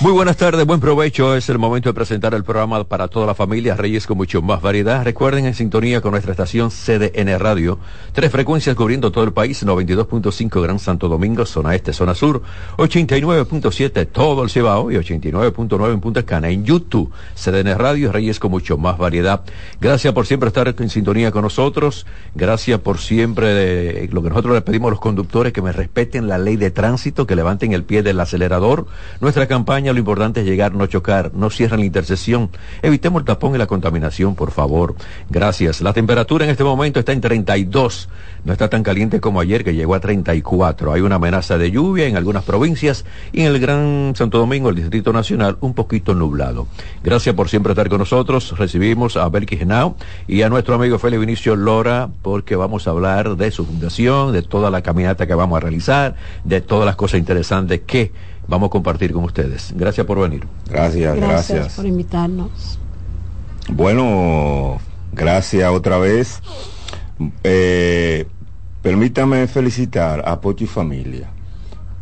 Muy buenas tardes, buen provecho. Es el momento de presentar el programa para toda la familia Reyes con mucho más variedad. Recuerden en sintonía con nuestra estación CDN Radio. Tres frecuencias cubriendo todo el país, 92.5 Gran Santo Domingo, zona este, zona sur, 89.7 todo el Cibao y 89.9 en Punta Cana. En YouTube, CDN Radio, Reyes con mucho más variedad. Gracias por siempre estar en sintonía con nosotros. Gracias por siempre de, lo que nosotros le pedimos a los conductores que me respeten la ley de tránsito, que levanten el pie del acelerador. Nuestra campaña lo importante es llegar, no chocar, no cierren la intersección. Evitemos el tapón y la contaminación, por favor. Gracias. La temperatura en este momento está en 32. No está tan caliente como ayer, que llegó a 34. Hay una amenaza de lluvia en algunas provincias y en el Gran Santo Domingo, el Distrito Nacional, un poquito nublado. Gracias por siempre estar con nosotros. Recibimos a Belkis Genao y a nuestro amigo Félix Vinicio Lora, porque vamos a hablar de su fundación, de toda la caminata que vamos a realizar, de todas las cosas interesantes que vamos a compartir con ustedes. Gracias por venir. Gracias, gracias. Gracias por invitarnos. Bueno, gracias otra vez. Eh, permítame felicitar a Pochi Familia,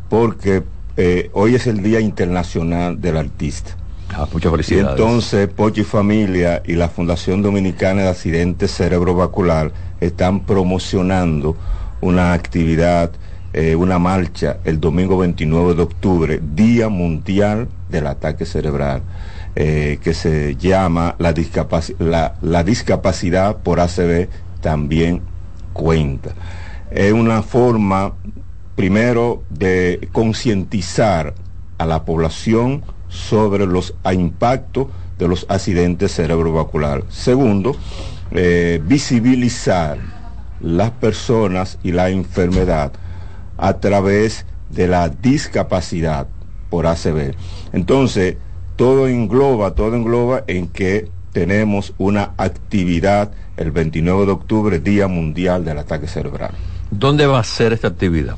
porque eh, hoy es el Día Internacional del Artista. Ah, muchas Y felicidades. entonces Pochi Familia y la Fundación Dominicana de Accidentes Cerebrovascular están promocionando una actividad, eh, una marcha el domingo 29 de octubre, Día Mundial del Ataque Cerebral, eh, que se llama la, la, la discapacidad por ACV también cuenta. Es una forma, primero, de concientizar a la población sobre los impactos de los accidentes cerebrovasculares. Segundo, eh, visibilizar las personas y la enfermedad a través de la discapacidad por ACV. Entonces, todo engloba, todo engloba en que tenemos una actividad el 29 de octubre, Día Mundial del Ataque Cerebral. ¿Dónde va a ser esta actividad?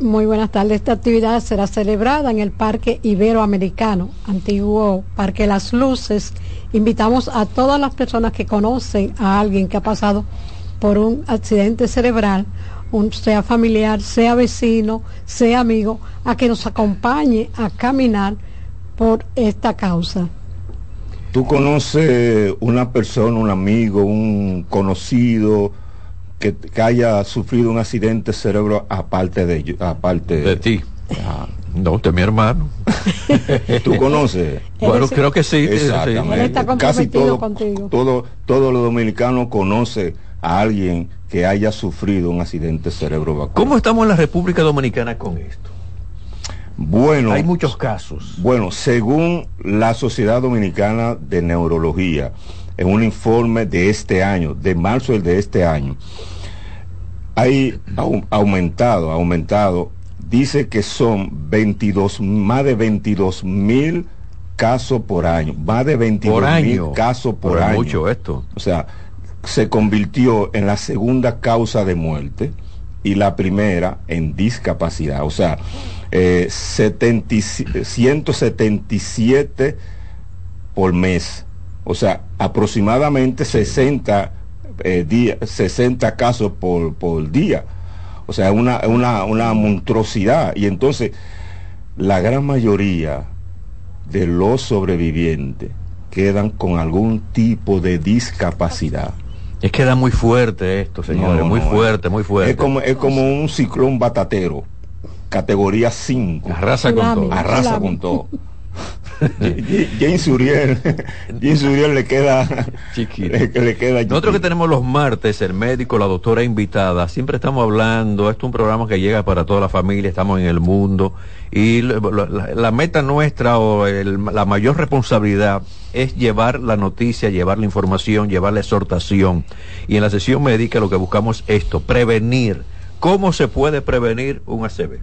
Muy buenas tardes. Esta actividad será celebrada en el Parque Iberoamericano, antiguo Parque Las Luces. Invitamos a todas las personas que conocen a alguien que ha pasado por un accidente cerebral, un, sea familiar, sea vecino, sea amigo, a que nos acompañe a caminar por esta causa. ¿Tú conoces una persona, un amigo, un conocido que, que haya sufrido un accidente cerebro aparte de ello, aparte De ti. Ah, No, usted es mi hermano. ¿Tú conoces? Bueno, creo que sí. sí, sí. Exactamente. Él está Casi todo, contigo. todo, todo los dominicanos conoce a alguien que haya sufrido un accidente cerebrovascular. ¿Cómo estamos en la República Dominicana con esto? Bueno, Hay muchos casos. Bueno, según la Sociedad Dominicana de Neurología, en un informe de este año, de marzo del de este año, hay au- aumentado, aumentado, dice que son 22, más de 22 mil casos por año, más de 22 Por mil año. casos por es año. mucho esto. O sea, se convirtió en la segunda causa de muerte y la primera en discapacidad. O sea, eh, 70 y si- 177 por mes. O sea, aproximadamente 60, eh, día- 60 casos por, por día. O sea, una, una, una monstruosidad. Y entonces, la gran mayoría de los sobrevivientes quedan con algún tipo de discapacidad. Es que da muy fuerte esto, señores. No, muy no, fuerte, muy fuerte. Es como, es como un ciclón batatero, categoría 5. Arrasa con todo. Arrasa con todo. James Uriel, James Uriel le queda Chiquito. le, le queda Nosotros que tenemos los martes, el médico, la doctora invitada, siempre estamos hablando, esto es un programa que llega para toda la familia, estamos en el mundo y lo- lo- la, la meta nuestra o el- la mayor responsabilidad es llevar la noticia, llevar la información, llevar la exhortación. Y en la sesión médica lo que buscamos es esto, prevenir. ¿Cómo se puede prevenir un ACV?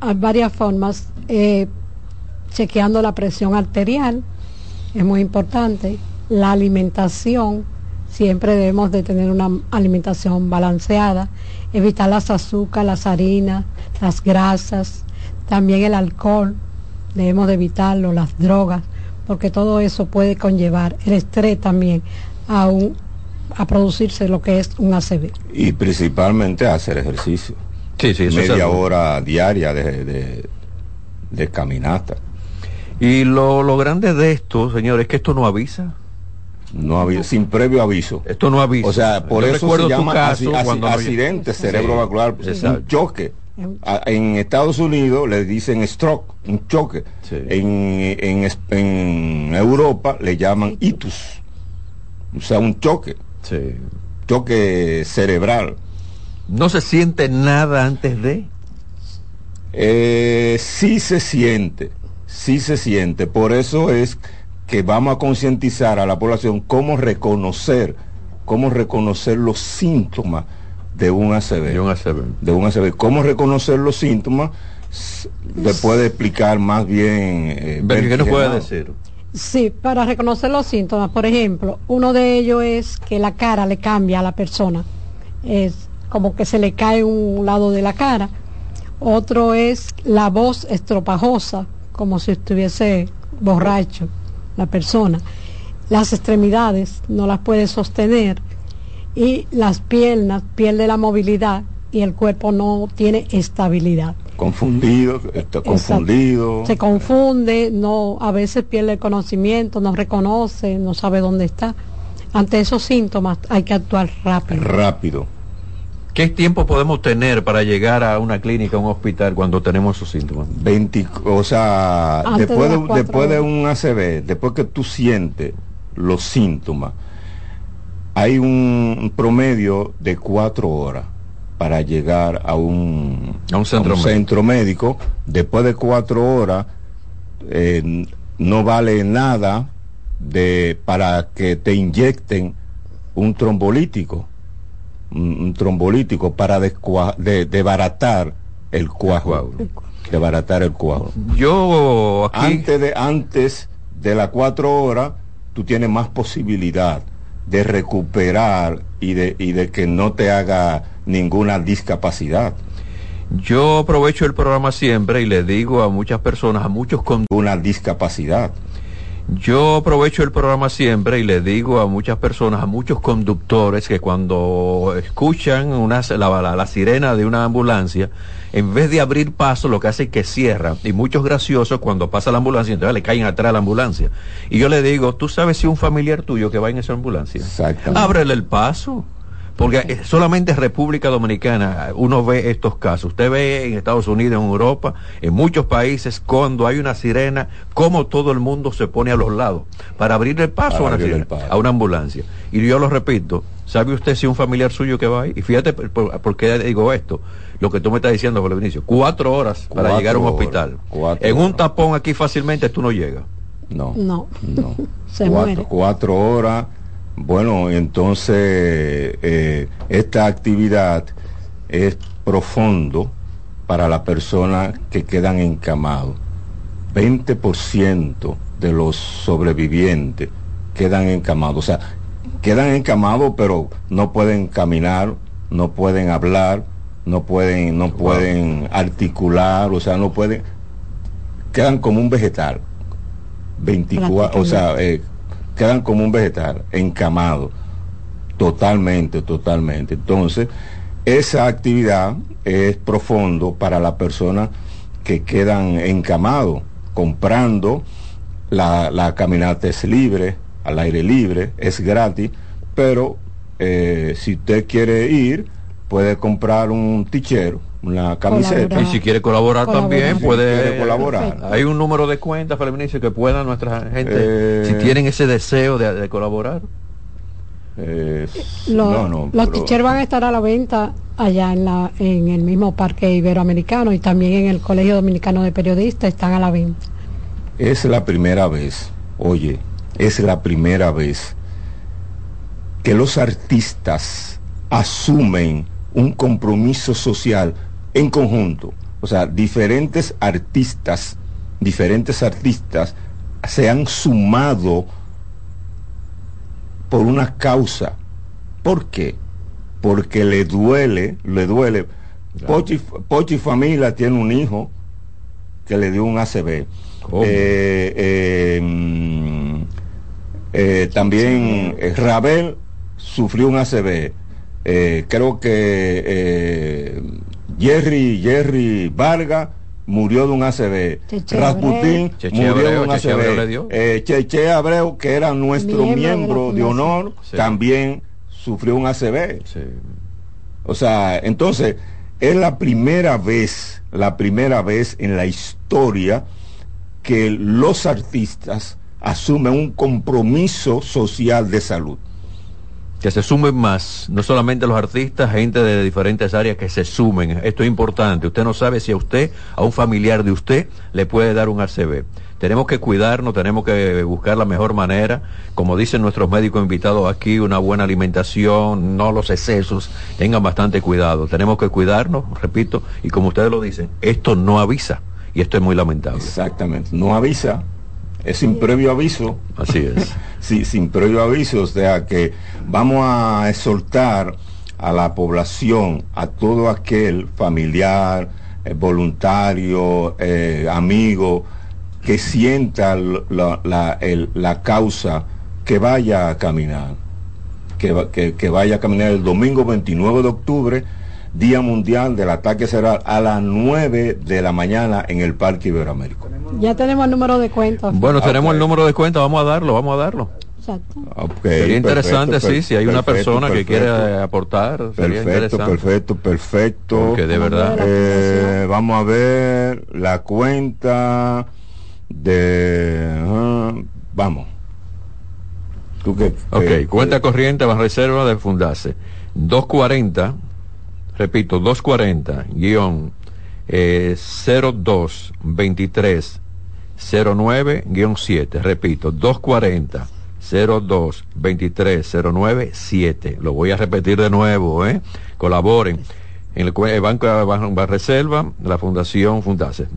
Hay varias formas. eh, chequeando la presión arterial, es muy importante. La alimentación, siempre debemos de tener una alimentación balanceada. Evitar las azúcares, las harinas, las grasas, también el alcohol, debemos de evitarlo, las drogas, porque todo eso puede conllevar el estrés también a, un, a producirse lo que es un ACV. Y principalmente hacer ejercicio. Sí, sí, eso es Media hora diaria de, de, de caminata. Y lo, lo grande de esto, señores, es que esto no avisa. No había, sin previo aviso. Esto no avisa. O sea, por Yo eso recuerdo se tu llama caso cuando no- accidente Sí, cerebrovascular, exacto. un choque. En Estados Unidos le dicen stroke, un choque. Sí. En, en, en Europa le llaman itus, o sea, un choque, Sí. choque cerebral. No se siente nada antes de. Eh, sí se siente, sí se siente. Por eso es que vamos a concientizar a la población cómo reconocer, cómo reconocer los síntomas de un ACV. de un ACV. de un ACV. ¿Cómo reconocer los síntomas? Le puede explicar más bien. eh, ¿Qué nos puede decir? Sí, para reconocer los síntomas, por ejemplo, uno de ellos es que la cara le cambia a la persona, es como que se le cae un lado de la cara. Otro es la voz estropajosa, como si estuviese borracho la persona. Las extremidades no las puede sostener y las piernas pierde la movilidad y el cuerpo no tiene estabilidad. Confundido, está confundido. Se confunde, no, a veces pierde el conocimiento, no reconoce, no sabe dónde está. Ante esos síntomas hay que actuar rápido. rápido. ¿Qué tiempo podemos tener para llegar a una clínica, a un hospital cuando tenemos esos síntomas? 20, o sea, Antes después de después un ACV, después que tú sientes los síntomas, hay un promedio de cuatro horas para llegar a un, A un centro médico. centro médico. Después de cuatro horas, eh, no vale nada de para que te inyecten un trombolítico, un, un trombolítico para descua- de, desbaratar el coágulo, desbaratar el coágulo. Yo aquí. Antes de antes de las cuatro horas, tú tienes más posibilidad de recuperar y de, y de que no te haga ninguna discapacidad. Yo aprovecho el programa siempre y le digo a muchas personas, a muchos con Una discapacidad. Yo aprovecho el programa siempre y le digo a muchas personas, a muchos conductores que cuando escuchan una, la, la- la sirena de una ambulancia, en vez de abrir paso, lo que hace es que cierran. Y muchos graciosos cuando pasa la ambulancia, entonces le caen atrás a la ambulancia. Y yo le digo, ¿tú sabes si un familiar tuyo que va en esa ambulancia? Exactamente. Ábrele el paso. Porque eh, solamente en República Dominicana eh, uno ve estos casos. Usted ve en Estados Unidos, en Europa, en muchos países, cuando hay una sirena, como todo el mundo se pone a los lados para abrir el paso Para a una sirena, paso. a una ambulancia. Y yo lo repito, ¿sabe usted si un familiar suyo que va ahí? Y fíjate por, por- por qué digo esto, lo que tú me estás diciendo, Pablo Vinicio, cuatro horas para llegar a un hospital. En un horas. tapón aquí fácilmente tú no llegas. No. No. No. Se cuatro, muere. cuatro horas. Bueno, entonces eh, esta actividad es profundo para las personas que quedan encamados. 20% de los sobrevivientes quedan encamados. O sea, quedan encamados pero no pueden caminar, no pueden hablar, no pueden, no pueden articular, o sea, no pueden, quedan como un vegetal. 24, o sea, eh, quedan como un vegetal, encamado, totalmente, totalmente. Entonces, esa actividad es profundo para las personas que quedan encamados, comprando, la, la caminata es libre, al aire libre, es gratis, pero eh, si usted quiere ir, puede comprar un tichero, una camiseta. Colaborar. Y si quiere colaborar Colaborar. también, Si puede colaborar. Perfecto. Hay un número de cuenta, Feleminicio, que pueda nuestra gente, Eh. si tienen ese deseo de, de colaborar. Eh, Lo- no, no, los pero- teachers van a estar a la venta allá en, la, en el mismo Parque Iberoamericano y también en el Colegio Dominicano de Periodistas están a la venta. Es la primera vez, oye, es la primera vez que los artistas asumen un compromiso social en conjunto. O sea, diferentes artistas, diferentes artistas se han sumado por una causa. ¿Por qué? Porque le duele, le duele. Pochi, Pochi Familia tiene un hijo que le dio un. ¿Cómo? Eh, eh, mm, Eh, también Rabel sufrió un. Eh, creo que Jerry, Jerry Vargas murió de un ACV. Cheche Rasputín Cheche murió de un Cheche Abreu. ACV. Eh, Cheche Abreu, que era nuestro Miembro de miembro honor, Sí. también sufrió un ACV. Sí. O sea, entonces, es la primera vez, la primera vez en la historia que los artistas asumen un compromiso social de salud. Que se sumen más, no solamente los artistas, gente de diferentes áreas que se sumen. Esto es importante. Usted no sabe si a usted, a un familiar de usted, le puede dar un ACV. Tenemos que cuidarnos, tenemos que buscar la mejor manera, como dicen nuestros médicos invitados aquí, una buena alimentación, no los excesos, tengan bastante cuidado. Tenemos que cuidarnos, repito, y como ustedes lo dicen, esto no avisa, y esto es muy lamentable. Exactamente. No avisa, es sin previo aviso. Así es. Sí, sin previo aviso, o sea que vamos a exhortar a la población, a todo aquel familiar, eh, voluntario, eh, amigo, que sienta la, la- el- la causa, que vaya a caminar, que, va- que- que vaya a caminar el domingo 29 de octubre, Día Mundial del Ataque Cerebral, a las 9 de la mañana en el Parque Iberoamérico. Ya tenemos el número de cuenta. Bueno, Ah, tenemos el número de cuenta, vamos a darlo, vamos a darlo. Exacto. Ok, Sería interesante, perfecto, sí, si hay una persona que perfecto. eh, aportar, sería Perfecto, perfecto, perfecto. Porque de verdad, Eh, vamos a ver la cuenta de... ah, vamos. ¿Tú qué? ok, qué- cuenta qué- corriente más reserva de Fundase. 240, repito, 240, guion, eh, 02 23 09 guion 7, repito, 240 02 23 09 7. Lo voy a repetir de nuevo, ¿eh? Colaboren. En el, Banco de Banreserva, la Fundación Fundase.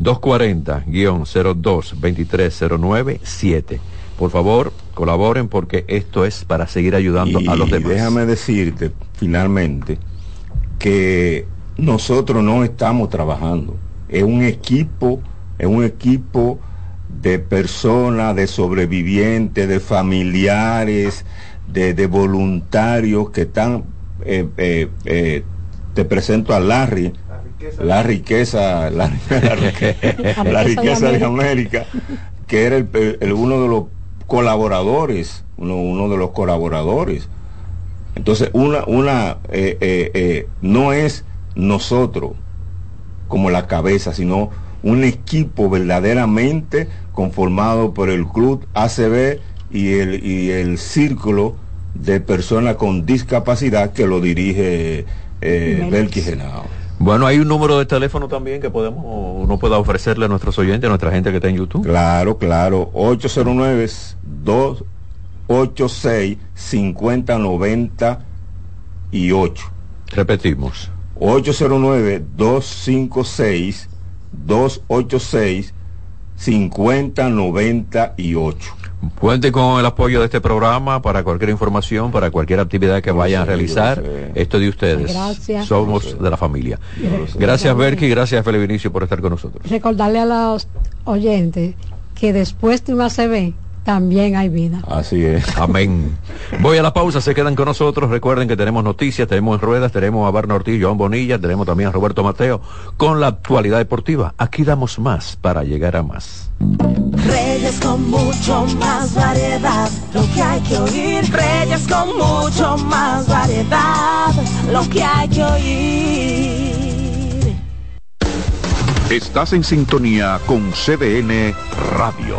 240-02-2309-7. Por favor, colaboren porque esto es para seguir ayudando y a los demás. déjame decirte, finalmente, que nosotros no estamos trabajando. Es un equipo, es un equipo de personas, de sobrevivientes, de familiares, de, de voluntarios que están... eh, eh, eh, te presento a Larry, la riqueza, la, la riqueza, la riqueza de América, que era el- el- uno de los colaboradores, uno, uno de los colaboradores. Entonces, una, una eh, eh, eh, no es nosotros como la cabeza, sino un equipo verdaderamente conformado por el club ACB y el, y el círculo de personas con discapacidad que lo dirige eh, Belkis. Bueno, hay un número de teléfono también que podemos, uno pueda ofrecerle a nuestros oyentes, a nuestra gente que está en YouTube. Claro, claro. 809-286-5098. Repetimos. 809-256-286-5098. Cuente con el apoyo de este programa para cualquier información, para cualquier actividad que vayan a realizar. Esto de ustedes. Gracias. Somos de la familia. Gracias, Berky, y gracias, Felipe Vinicio, por estar con nosotros. Recordarle a los oyentes que después de un ACV también hay vida. Así es. Amén. Voy a la pausa, se quedan con nosotros. Recuerden que tenemos noticias, tenemos en ruedas, tenemos a Barna Ortiz, Joan Bonilla, tenemos también a Roberto Mateo con la actualidad deportiva. Aquí damos más para llegar a más. Reyes con mucho más variedad, lo que hay que oír. Reyes con mucho más variedad, lo que hay que oír. Estás en sintonía con CDN Radio.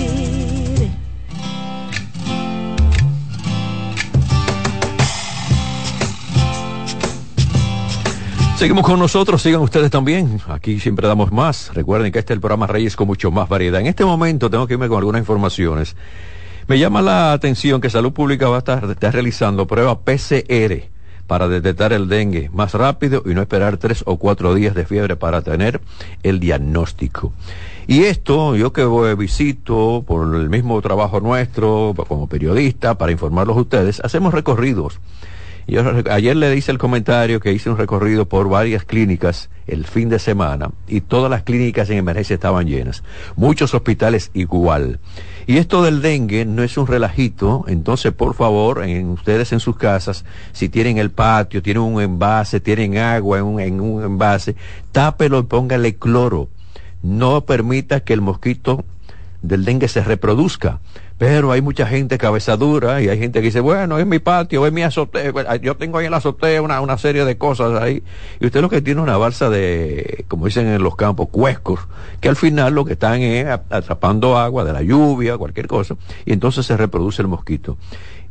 Seguimos con nosotros, sigan ustedes también. Aquí siempre damos más. Recuerden que este es el programa Reyes con mucho más variedad. En este momento tengo que irme con algunas informaciones. Me llama la atención que Salud Pública va a estar, realizando prueba PCR para detectar el dengue más rápido y no esperar tres o cuatro días de fiebre para tener el diagnóstico. Y esto, yo que voy, visito por el mismo trabajo nuestro, como periodista, para informarlos a ustedes, hacemos recorridos yo ayer le hice el comentario que hice un recorrido por varias clínicas el fin de semana y todas las clínicas en emergencia estaban llenas. Muchos hospitales igual. Y esto del dengue no es un relajito, entonces por favor, en, ustedes en sus casas, si tienen el patio, tienen un envase, tienen agua en un, en un envase, tápelo y póngale cloro. No permita que el mosquito del dengue se reproduzca. Pero hay mucha gente cabezadura y hay gente que dice, bueno, es mi patio, es mi azotea, yo tengo ahí en la azotea una, una serie de cosas ahí. Y usted lo que tiene una balsa de, como dicen en los campos, cuescos, que al final lo que están es atrapando agua de la lluvia, cualquier cosa, y entonces se reproduce el mosquito.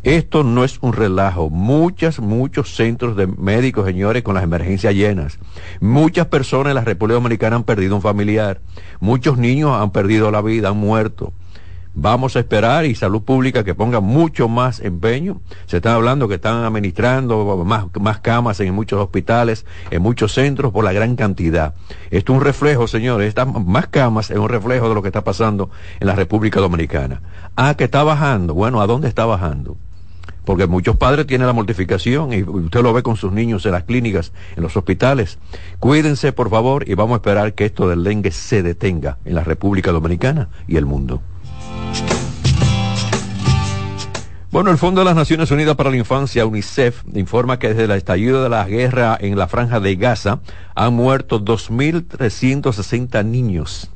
Esto no es un relajo. Muchas, muchos centros de médicos, señores, con las emergencias llenas. Muchas personas en la República Dominicana han perdido un familiar. Muchos niños han perdido la vida, han muerto. Vamos a esperar y salud pública que ponga mucho más empeño. Se está hablando que están administrando más, más camas en muchos hospitales, en muchos centros por la gran cantidad. Esto es un reflejo, señores, estas más camas es un reflejo de lo que está pasando en la República Dominicana. Ah, que está bajando. Bueno, ¿a dónde está bajando? porque muchos padres tienen la mortificación y usted lo ve con sus niños en las clínicas, en los hospitales. Cuídense, por favor, y vamos a esperar que esto del dengue se detenga en la República Dominicana y el mundo. Bueno, el Fondo de las Naciones Unidas para la Infancia, UNICEF, informa que desde el estallido de la guerra en la franja de Gaza han muerto 2.360 niños.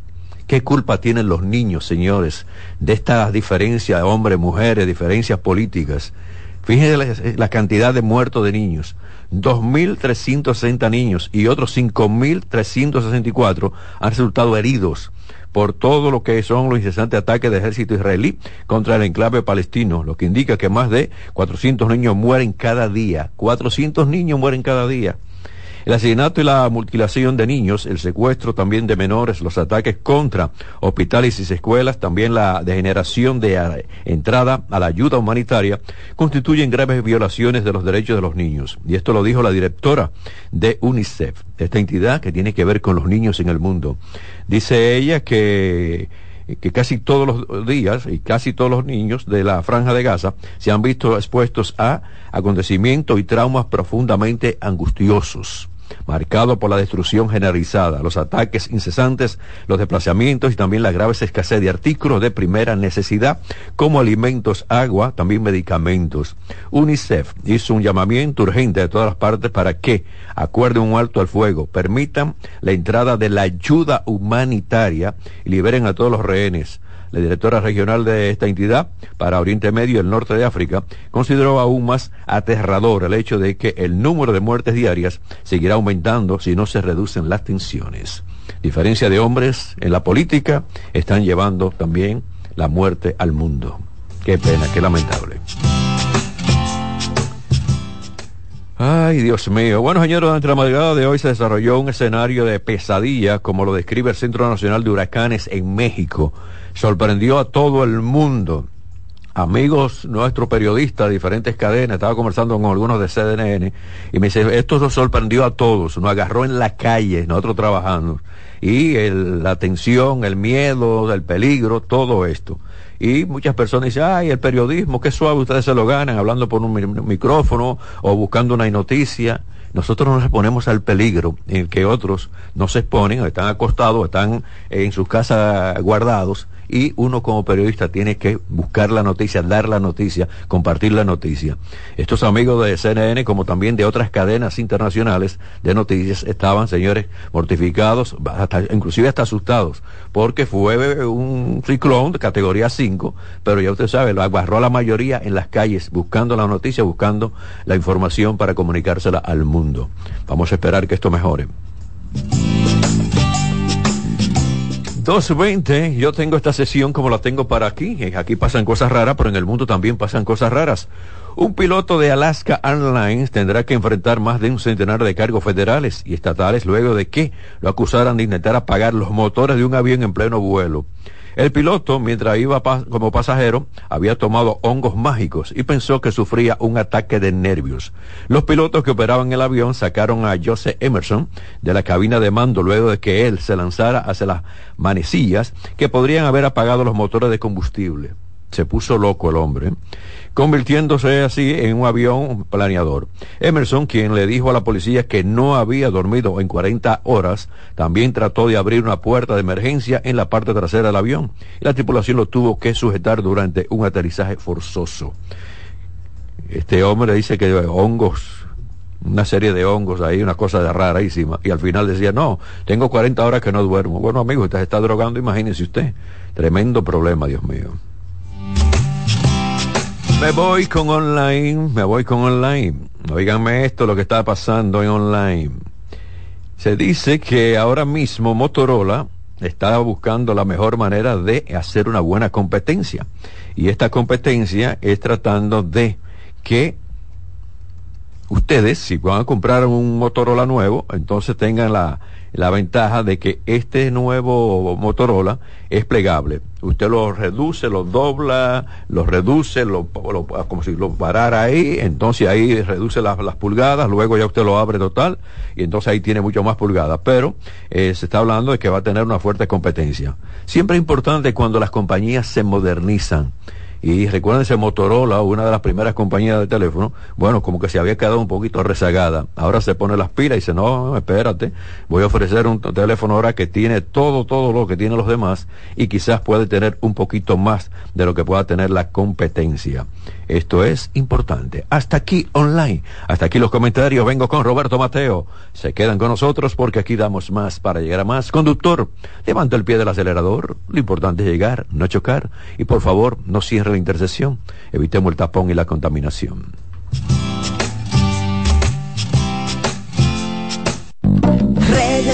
¿Qué culpa tienen los niños, señores, de esta diferencia de hombres, mujeres, diferencias políticas? Fíjense la, la cantidad de muertos de niños. 2.360 niños y otros 5.364 han resultado heridos por todo lo que son los incesantes ataques del ejército israelí contra el enclave palestino, lo que indica que más de 400 niños mueren cada día. 400 niños mueren cada día. El asesinato y la mutilación de niños, el secuestro también de menores, los ataques contra hospitales y escuelas, también la degeneración de entrada a la ayuda humanitaria, constituyen graves violaciones de los derechos de los niños. Y esto lo dijo la directora de UNICEF, esta entidad que tiene que ver con los niños en el mundo. Dice ella que que casi todos los días y casi todos los niños de la franja de Gaza se han visto expuestos a acontecimientos y traumas profundamente angustiosos. Marcado por la destrucción generalizada, los ataques incesantes, los desplazamientos y también la grave escasez de artículos de primera necesidad, como alimentos, agua, también medicamentos. UNICEF hizo un llamamiento urgente de todas las partes para que acuerden un alto al fuego, permitan la entrada de la ayuda humanitaria y liberen a todos los rehenes la directora regional de esta entidad para Oriente Medio y el norte de África, consideró aún más aterrador el hecho de que el número de muertes diarias seguirá aumentando si no se reducen las tensiones. Diferencia de hombres en la política están llevando también la muerte al mundo. Qué pena, qué lamentable. Ay, Dios mío. Bueno, señores, durante la madrugada de hoy se desarrolló un escenario de pesadilla, como lo describe el Centro Nacional de Huracanes en México sorprendió a todo el mundo. Amigos nuestros periodistas de diferentes cadenas, estaba conversando con algunos de CDN y me dice, esto nos sorprendió a todos, nos agarró en la calle, nosotros trabajando, y la tensión, el miedo, el peligro, todo esto. Y muchas personas dicen, ay, el periodismo, qué suave, ustedes se lo ganan hablando por un micrófono o buscando una noticia nosotros nos exponemos al peligro en el que otros no se exponen, están acostados, están en sus casas guardados y uno como periodista tiene que buscar la noticia, dar la noticia, compartir la noticia. Estos amigos de CNN, como también de otras cadenas internacionales de noticias, estaban, señores, mortificados, hasta, inclusive hasta asustados, porque fue un ciclón de categoría 5, pero ya usted sabe, lo agarró a la mayoría en las calles buscando la noticia, buscando la información para comunicársela al mundo. Vamos a esperar que esto mejore. 2.20, yo tengo esta sesión como la tengo para aquí. Aquí pasan cosas raras, pero en el mundo también pasan cosas raras. Un piloto de Alaska Airlines tendrá que enfrentar más de un centenar de cargos federales y estatales luego de que lo acusaran de intentar apagar los motores de un avión en pleno vuelo. El piloto, mientras iba como pasajero, había tomado hongos mágicos y pensó que sufría un ataque de nervios. Los pilotos que operaban el avión sacaron a Joseph Emerson de la cabina de mando luego de que él se lanzara hacia las manecillas que podrían haber apagado los motores de combustible. Se puso loco el hombre convirtiéndose así en un avión planeador. Emerson, quien le dijo a la policía que no había dormido en 40 horas, también trató de abrir una puerta de emergencia en la parte trasera del avión y la tripulación lo tuvo que sujetar durante un aterrizaje forzoso. Este hombre dice que hongos, una serie de hongos ahí, una cosa rarísima. Y al final decía, no, tengo 40 horas que no duermo. Bueno, amigo, usted se está drogando, imagínese usted. Tremendo problema, Dios mío. Me voy con online, me voy con online. Oíganme esto, lo que está pasando en online. Se dice que ahora mismo Motorola está buscando la mejor manera de hacer una buena competencia. Y esta competencia es tratando de que ustedes, si van a comprar un Motorola nuevo, entonces tengan la, la ventaja de que este nuevo Motorola es plegable. Usted lo reduce, lo dobla, lo reduce, lo, como si lo parara ahí, entonces ahí reduce las, pulgadas, luego ya usted lo abre total y entonces ahí tiene mucho más pulgadas. Pero eh, se está hablando de que va a tener una fuerte competencia. Siempre es importante cuando las compañías se modernizan y recuérdense, Motorola, una de las primeras compañías de teléfono, bueno, como que se había quedado un poquito rezagada. Ahora se pone las pilas y dice, no, espérate, voy a ofrecer un teléfono ahora que tiene todo, todo lo que tienen los demás y quizás puede tener un poquito más de lo que pueda tener la competencia. Esto es importante. Hasta aquí online. Hasta aquí los comentarios. Vengo con Roberto Mateo. Se quedan con nosotros porque aquí damos más para llegar a más. Conductor, levanta el pie del acelerador. Lo importante es llegar, no chocar. Y por favor, no cierre la intersección. Evitemos el tapón y la contaminación.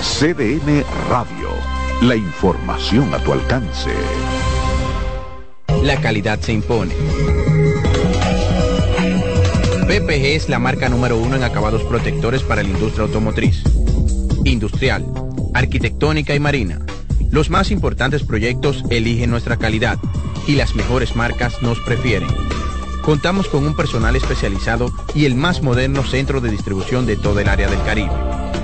CDN Radio. La información a tu alcance. La calidad se impone. PPG es la marca número uno en acabados protectores para la industria automotriz industrial, arquitectónica y marina. Los más importantes proyectos eligen nuestra calidad y las mejores marcas nos prefieren. Contamos con un personal especializado y el más moderno centro de distribución de todo el área del Caribe.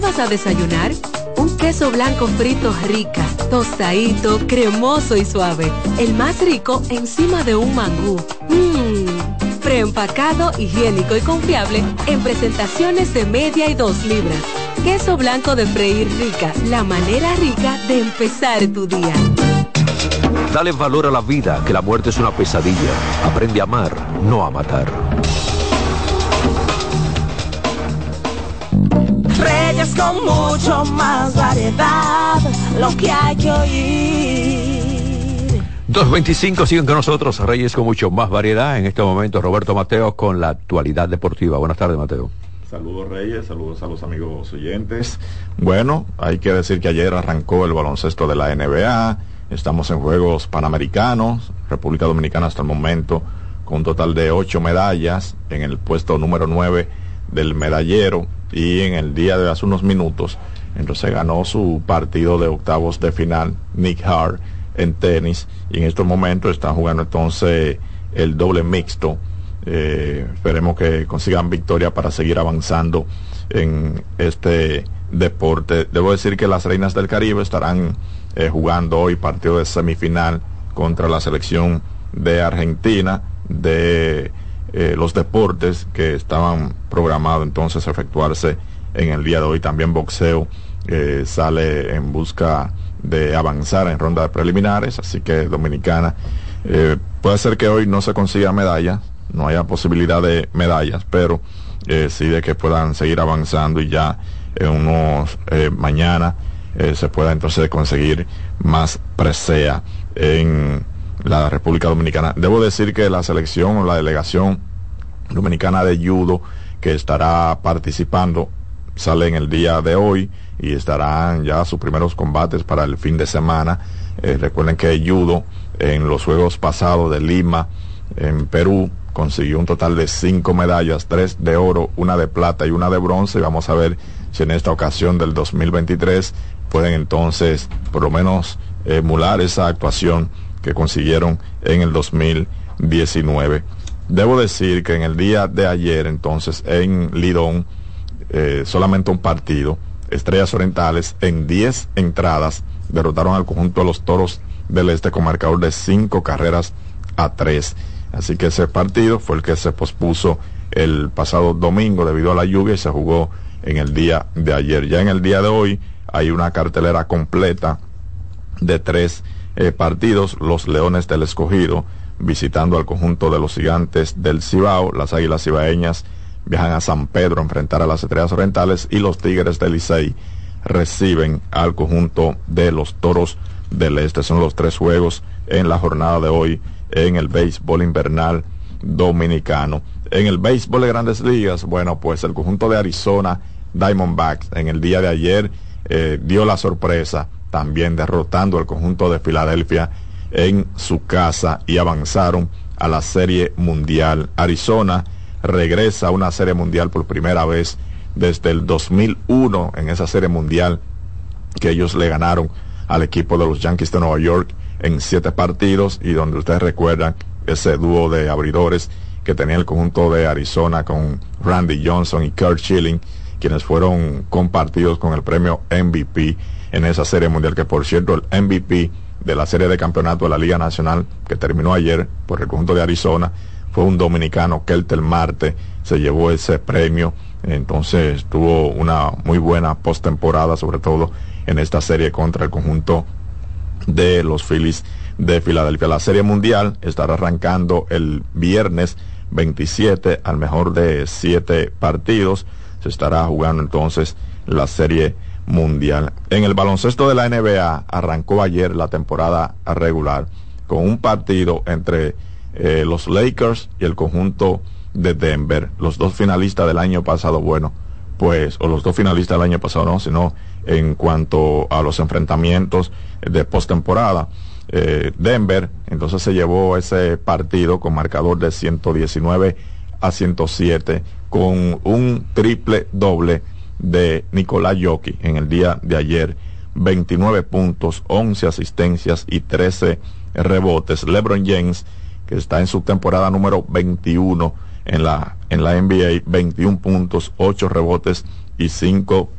¿Qué vas a desayunar? Un queso blanco frito rica, tostadito, cremoso y suave. El más rico encima de un mangú. Mmm. Preempacado, higiénico y confiable en presentaciones de media y dos libras. Queso blanco de freír rica, la manera rica de empezar tu día. Dale valor a la vida, que la muerte es una pesadilla. Aprende a amar, no a matar. Reyes con mucho más variedad, lo que hay que oír. 225 siguen con nosotros, Reyes con mucho más variedad. En este momento, Roberto Mateo con la actualidad deportiva. Buenas tardes, Mateo. Saludos Reyes, saludos a los amigos oyentes. Bueno, hay que decir que ayer arrancó el baloncesto de la NBA. Estamos en Juegos Panamericanos. República Dominicana hasta el momento con un total de ocho medallas en el puesto número 9 del medallero y en el día de hace unos minutos entonces ganó su partido de octavos de final Nick Hart en tenis. Y en estos momentos está jugando entonces el doble mixto. Eh, esperemos que consigan victoria para seguir avanzando en este deporte. Debo decir que las reinas del Caribe estarán eh, jugando hoy partido de semifinal contra la selección de Argentina de eh, los deportes que estaban programados entonces a efectuarse en el día de hoy. También boxeo eh, sale en busca de avanzar en ronda de preliminares, así que Dominicana eh, puede ser que hoy no se consiga medallas, no haya posibilidad de medallas, pero sí de que puedan seguir avanzando y ya en unos mañana se pueda entonces conseguir más presea en la República Dominicana. Debo decir que la selección o la delegación dominicana de judo que estará participando sale en el día de hoy y estarán ya sus primeros combates para el fin de semana. Eh, recuerden que judo en los Juegos pasados de Lima, en Perú, consiguió un total de cinco medallas, tres de oro, una de plata y una de bronce. Vamos a ver si en esta ocasión del 2023 pueden entonces por lo menos emular esa actuación que consiguieron en el 2019. Debo decir que en el día de ayer, entonces, en Lidón, eh, solamente un partido, Estrellas Orientales, en 10 entradas, derrotaron al conjunto de los Toros del Este con marcador de 5 carreras a 3. Así que ese partido fue el que se pospuso el pasado domingo debido a la lluvia y se jugó en el día de ayer. Ya en el día de hoy hay una cartelera completa de tres eh, partidos, los Leones del Escogido visitando al conjunto de los gigantes del Cibao, las Águilas Cibaeñas viajan a San Pedro a enfrentar a las Estrellas Orientales y los Tigres del Licey reciben al conjunto de los Toros del Este. Son los tres juegos en la jornada de hoy en el béisbol invernal dominicano. En el béisbol de grandes ligas, bueno, pues el conjunto de Arizona Diamondbacks en el día de ayer eh, dio la sorpresa también derrotando al conjunto de Filadelfia en su casa y avanzaron a la Serie Mundial. Arizona regresa a una Serie Mundial por primera vez desde el 2001 en esa Serie Mundial que ellos le ganaron al equipo de los Yankees de Nueva York en siete partidos y donde ustedes recuerdan ese dúo de abridores que tenía el conjunto de Arizona con Randy Johnson y Kurt Schilling quienes fueron compartidos con el premio MVP en esa serie mundial, que por cierto el MVP de la serie de campeonato de la Liga Nacional que terminó ayer por el conjunto de Arizona fue un dominicano, Kelter Marte, se llevó ese premio, entonces tuvo una muy buena postemporada, sobre todo en esta serie contra el conjunto de los Phillies de Filadelfia. La serie mundial estará arrancando el viernes 27 al mejor de siete partidos. Se estará jugando entonces la serie mundial. En el baloncesto de la NBA arrancó ayer la temporada regular con un partido entre eh, los Lakers y el conjunto de Denver, los dos finalistas del año pasado, bueno, pues, o los dos finalistas del año pasado, no, sino en cuanto a los enfrentamientos de postemporada. Eh, Denver, entonces se llevó ese partido con marcador de 119 a 107, con un triple doble de Nicolás Yoki en el día de ayer. 29 puntos, 11 asistencias y 13 rebotes. LeBron James, que está en su temporada número 21 en la, en la NBA, 21 puntos, 8 rebotes y 5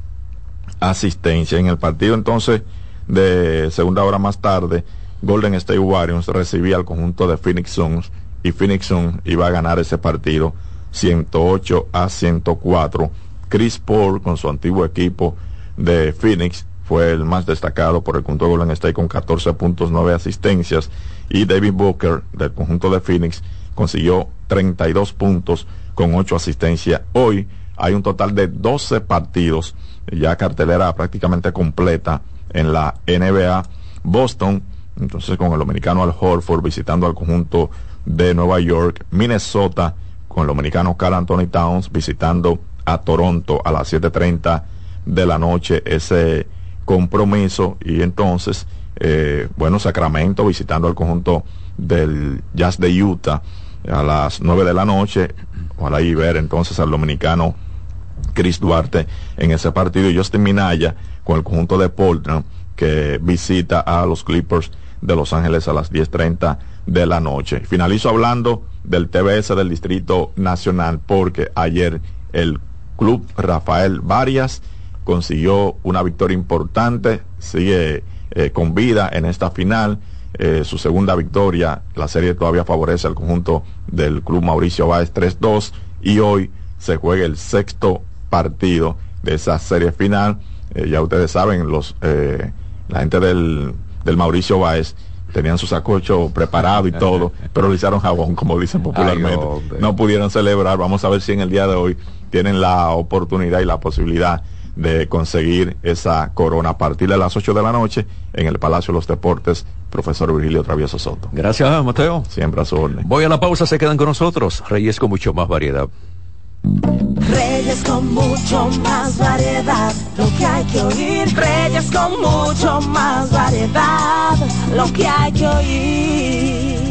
asistencias. En el partido entonces de segunda hora más tarde, Golden State Warriors recibía al conjunto de Phoenix Suns y Phoenix Suns iba a ganar ese partido 108 a 104 Chris Paul con su antiguo equipo de Phoenix fue el más destacado por el conjunto de Golden State con 14 puntos, 9 asistencias y David Booker del conjunto de Phoenix consiguió 32 puntos con 8 asistencias. Hoy hay un total de 12 partidos, ya cartelera prácticamente completa en la NBA. Boston, entonces con el dominicano Al Horford visitando al conjunto de Nueva York. Minnesota con el dominicano Carl Anthony Towns visitando a Toronto a las 7.30 de la noche ese compromiso. Y entonces, eh, bueno, Sacramento visitando al conjunto del Jazz de Utah a las 9 de la noche, ojalá y ver entonces al dominicano Chris Duarte en ese partido. Y Justin Minaya con el conjunto de Portland que visita a los Clippers de Los Ángeles a las 10.30 de la noche. Finalizo hablando del TBS del Distrito Nacional porque ayer el Club Rafael Varias consiguió una victoria importante, sigue eh, con vida en esta final. Eh, su segunda victoria, la serie todavía favorece al conjunto del Club Mauricio Báez 3-2 y hoy se juega el sexto partido de esa serie final. Eh, ya ustedes saben, los la gente del, del Mauricio Báez tenían su sacocho preparado y todo, pero lo hicieron jabón, como dicen popularmente. no pudieron celebrar. Vamos a ver si en el día de hoy tienen la oportunidad y la posibilidad de conseguir esa corona a partir de las 8 de la noche en el Palacio de los Deportes, profesor Virgilio Travieso Soto. Gracias, Mateo. Siempre a su orden. Voy a la pausa, se quedan con nosotros. Reyes con mucho más variedad. Reyes con mucho más variedad, lo que hay que oír. Reyes con mucho más variedad, lo que hay que oír.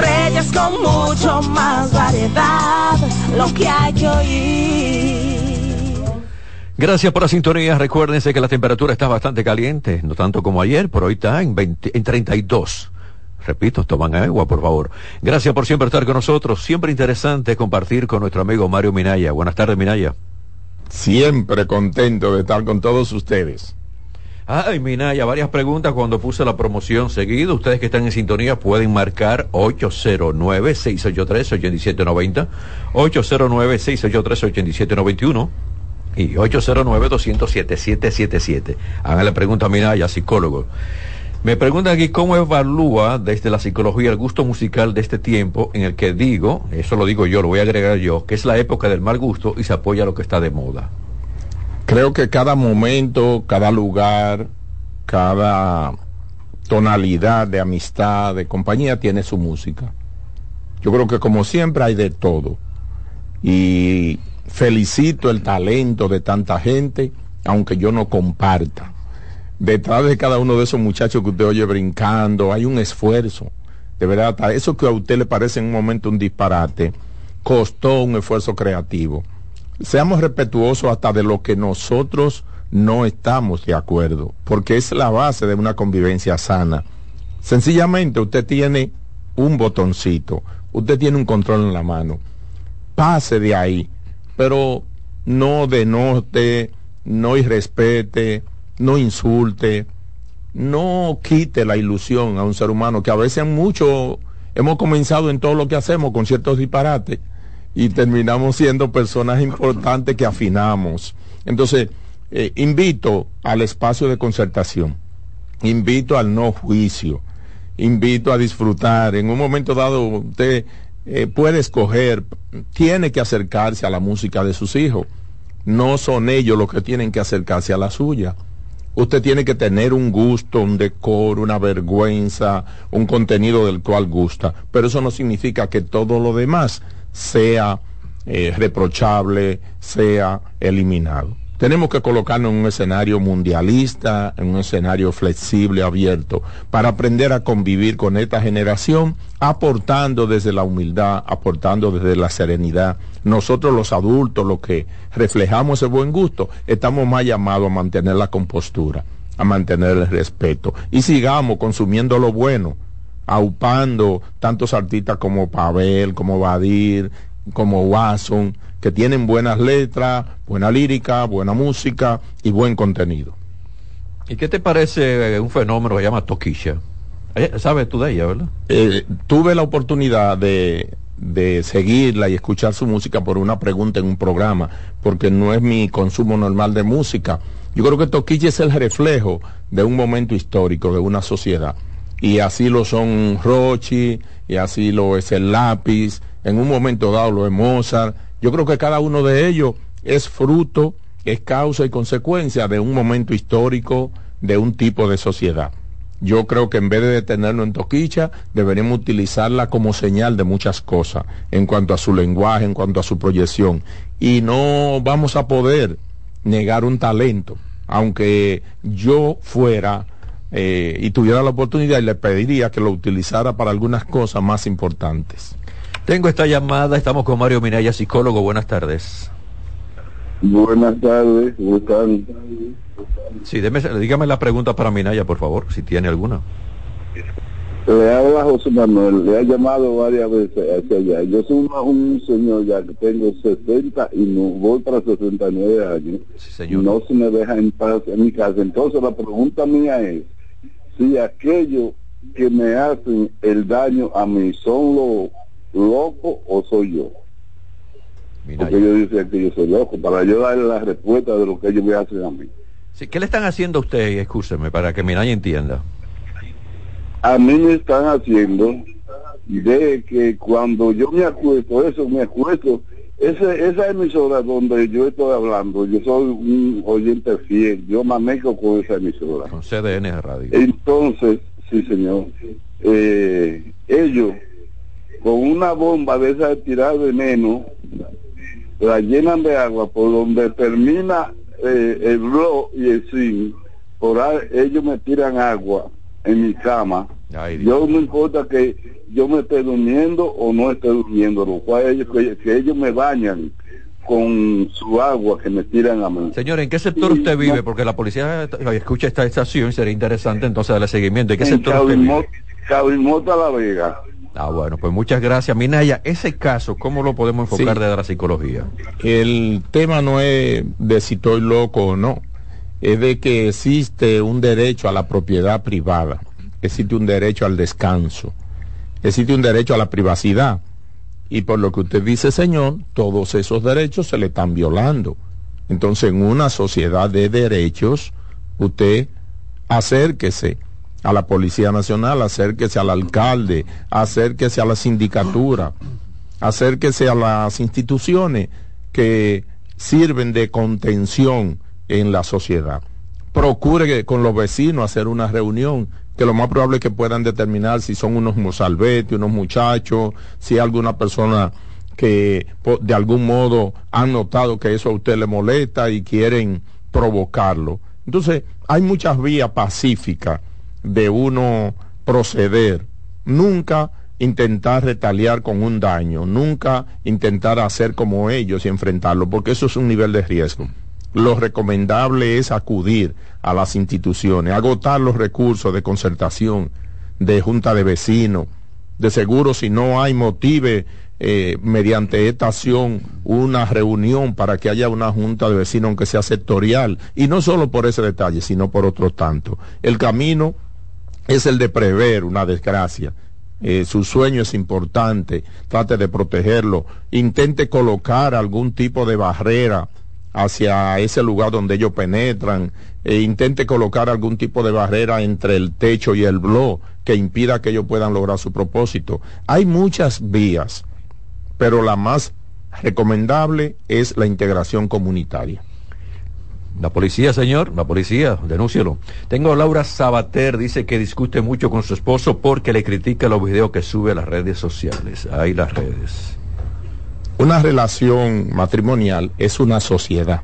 Reyes con mucho más variedad, lo que hay que oír. Gracias por la sintonía. Recuérdense que la temperatura está bastante caliente, no tanto como ayer, pero hoy está en, 20, en 32. Repito, toman agua, por favor. Gracias por siempre estar con nosotros. Siempre interesante compartir con nuestro amigo Mario Minaya. Buenas tardes, Minaya. Siempre contento de estar con todos ustedes. Ay, Minaya, varias preguntas cuando puse la promoción seguido. Ustedes que están en sintonía pueden marcar 809-683-8790, 809-683-8791 y 809-207-7777. Háganle pregunta a Minaya, psicólogo. Me preguntan aquí cómo evalúa desde la psicología el gusto musical de este tiempo en el que digo, eso lo digo yo, lo voy a agregar yo, que es la época del mal gusto y se apoya lo que está de moda. Creo que cada momento, cada lugar, cada tonalidad de amistad, de compañía tiene su música. Yo creo que como siempre hay de todo. Y felicito el talento de tanta gente, aunque yo no comparta detrás de cada uno de esos muchachos que usted oye brincando, hay un esfuerzo. De verdad, eso que a usted le parece en un momento un disparate, costó un esfuerzo creativo. Seamos respetuosos hasta de lo que nosotros no estamos de acuerdo, porque es la base de una convivencia sana. Sencillamente usted tiene un botoncito, usted tiene un control en la mano. Pase de ahí, pero no denote, no irrespete, no insulte, no quite la ilusión a un ser humano, que a veces mucho hemos comenzado en todo lo que hacemos con ciertos disparates y terminamos siendo personas importantes que afinamos. Entonces, eh, invito al espacio de concertación, invito al no juicio, invito a disfrutar. En un momento dado, usted eh, puede escoger, tiene que acercarse a la música de sus hijos. No son ellos los que tienen que acercarse a la suya usted tiene que tener un gusto, un decoro, una vergüenza, un contenido del cual gusta. Pero eso no significa que todo lo demás sea eh, reprochable, sea eliminado. Tenemos que colocarnos en un escenario mundialista, en un escenario flexible, abierto, para aprender a convivir con esta generación, aportando desde la humildad, aportando desde la serenidad. Nosotros los adultos, los que reflejamos ese buen gusto, estamos más llamados a mantener la compostura, a mantener el respeto. Y sigamos consumiendo lo bueno, aupando tantos artistas como Pavel, como Badir, como Watson, que tienen buenas letras, buena lírica, buena música y buen contenido. ¿Y qué te parece un fenómeno que se llama Toquilla? Eh, ¿Sabes tú de ella, verdad? Eh, tuve la oportunidad de, de seguirla y escuchar su música por una pregunta en un programa, porque no es mi consumo normal de música. Yo creo que Toquilla es el reflejo de un momento histórico, de una sociedad. Y así lo son Rochi, y así lo es el lápiz, en un momento dado lo es Mozart. Yo creo que cada uno de ellos es fruto, es causa y consecuencia de un momento histórico, de un tipo de sociedad. Yo creo que en vez de detenerlo en Toquicha, deberíamos utilizarla como señal de muchas cosas, en cuanto a su lenguaje, en cuanto a su proyección. Y no vamos a poder negar un talento, aunque yo fuera eh, y tuviera la oportunidad y le pediría que lo utilizara para algunas cosas más importantes. Tengo esta llamada, estamos con Mario Minaya, psicólogo. Buenas tardes. Buenas tardes, ¿cómo están? Sí, dígame la pregunta para Minaya, por favor, si tiene alguna. Le habla José Manuel, le ha llamado varias veces hacia allá. Yo soy un señor ya que tengo 60 y no, voy para 69 años. Sí, señor. No se me deja en paz en mi casa. Entonces la pregunta mía es, si aquello que me hacen el daño a mí son los loco o soy yo? Porque ellos dicen que yo soy loco, para yo darle la respuesta de lo que ellos me hacen a mí. Sí, ¿Qué le están haciendo a usted, escúcheme, para que Minaya entienda? A mí me están haciendo de que cuando yo me acuesto, eso me acuesto, ese, esa emisora donde yo estoy hablando, yo soy un oyente fiel, yo manejo con esa emisora. Con CDN Radio. Entonces, sí señor, eh, ellos con una bomba de esa de tirar veneno, la llenan de agua por donde termina eh, el blog y el zinc, por ahí ellos me tiran agua en mi cama yo no importa que yo me esté durmiendo o no esté durmiendo, lo cual ellos, que, ellos me bañan con su agua que me tiran a mí. Señor, ¿en qué sector usted vive? Porque la policía escucha esta estación, sería interesante entonces darle seguimiento. ¿En qué sector usted vive? La Vega. Ah, bueno, pues muchas gracias. Minaya, ese caso, ¿cómo lo podemos enfocar desde la psicología? El tema no es de si estoy loco o no, es de que existe un derecho a la propiedad privada, existe un derecho al descanso, existe un derecho a la privacidad. Y por lo que usted dice, señor, todos esos derechos se le están violando. Entonces, en una sociedad de derechos, usted acérquese a la Policía Nacional, acérquese al alcalde, acérquese a la sindicatura, acérquese a las instituciones que sirven de contención en la sociedad. Procure con los vecinos hacer una reunión, que lo más probable es que puedan determinar si son unos mozalbetes, unos muchachos, si alguna persona que de algún modo han notado que eso a usted le molesta y quieren provocarlo. Entonces, hay muchas vías pacíficas de uno proceder, nunca intentar retaliar con un daño, nunca intentar hacer como ellos y enfrentarlo, porque eso es un nivel de riesgo. Lo recomendable es acudir a las instituciones, agotar los recursos de concertación, de junta de vecinos, de seguro si no hay motive eh, mediante esta acción una reunión para que haya una junta de vecinos aunque sea sectorial y no solo por ese detalle sino por otro tanto el camino es el de prever una desgracia. Eh, su sueño es importante, trate de protegerlo, intente colocar algún tipo de barrera hacia ese lugar donde ellos penetran, e intente colocar algún tipo de barrera entre el techo y el blog que impida que ellos puedan lograr su propósito. Hay muchas vías, pero la más recomendable es la integración comunitaria. La policía, señor, la policía, denúncielo. Tengo a Laura Sabater, dice que discute mucho con su esposo porque le critica los videos que sube a las redes sociales. Ahí las redes. Una relación matrimonial es una sociedad.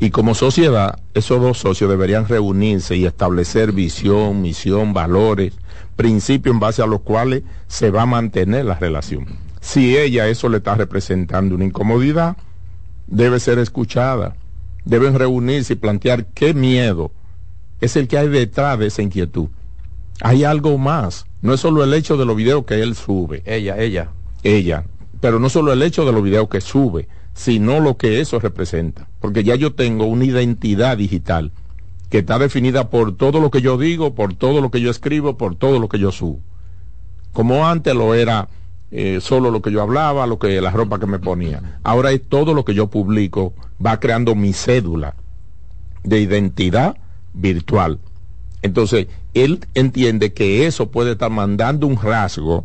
Y como sociedad, esos dos socios deberían reunirse y establecer visión, misión, valores, principios en base a los cuales se va a mantener la relación. Si ella eso le está representando una incomodidad, debe ser escuchada deben reunirse y plantear qué miedo es el que hay detrás de esa inquietud. Hay algo más. No es solo el hecho de los videos que él sube. Ella, ella. Ella. Pero no solo el hecho de los videos que sube, sino lo que eso representa. Porque ya yo tengo una identidad digital que está definida por todo lo que yo digo, por todo lo que yo escribo, por todo lo que yo subo. Como antes lo era eh, solo lo que yo hablaba, lo que la ropa que me ponía. Ahora es todo lo que yo publico, va creando mi cédula de identidad virtual. Entonces, él entiende que eso puede estar mandando un rasgo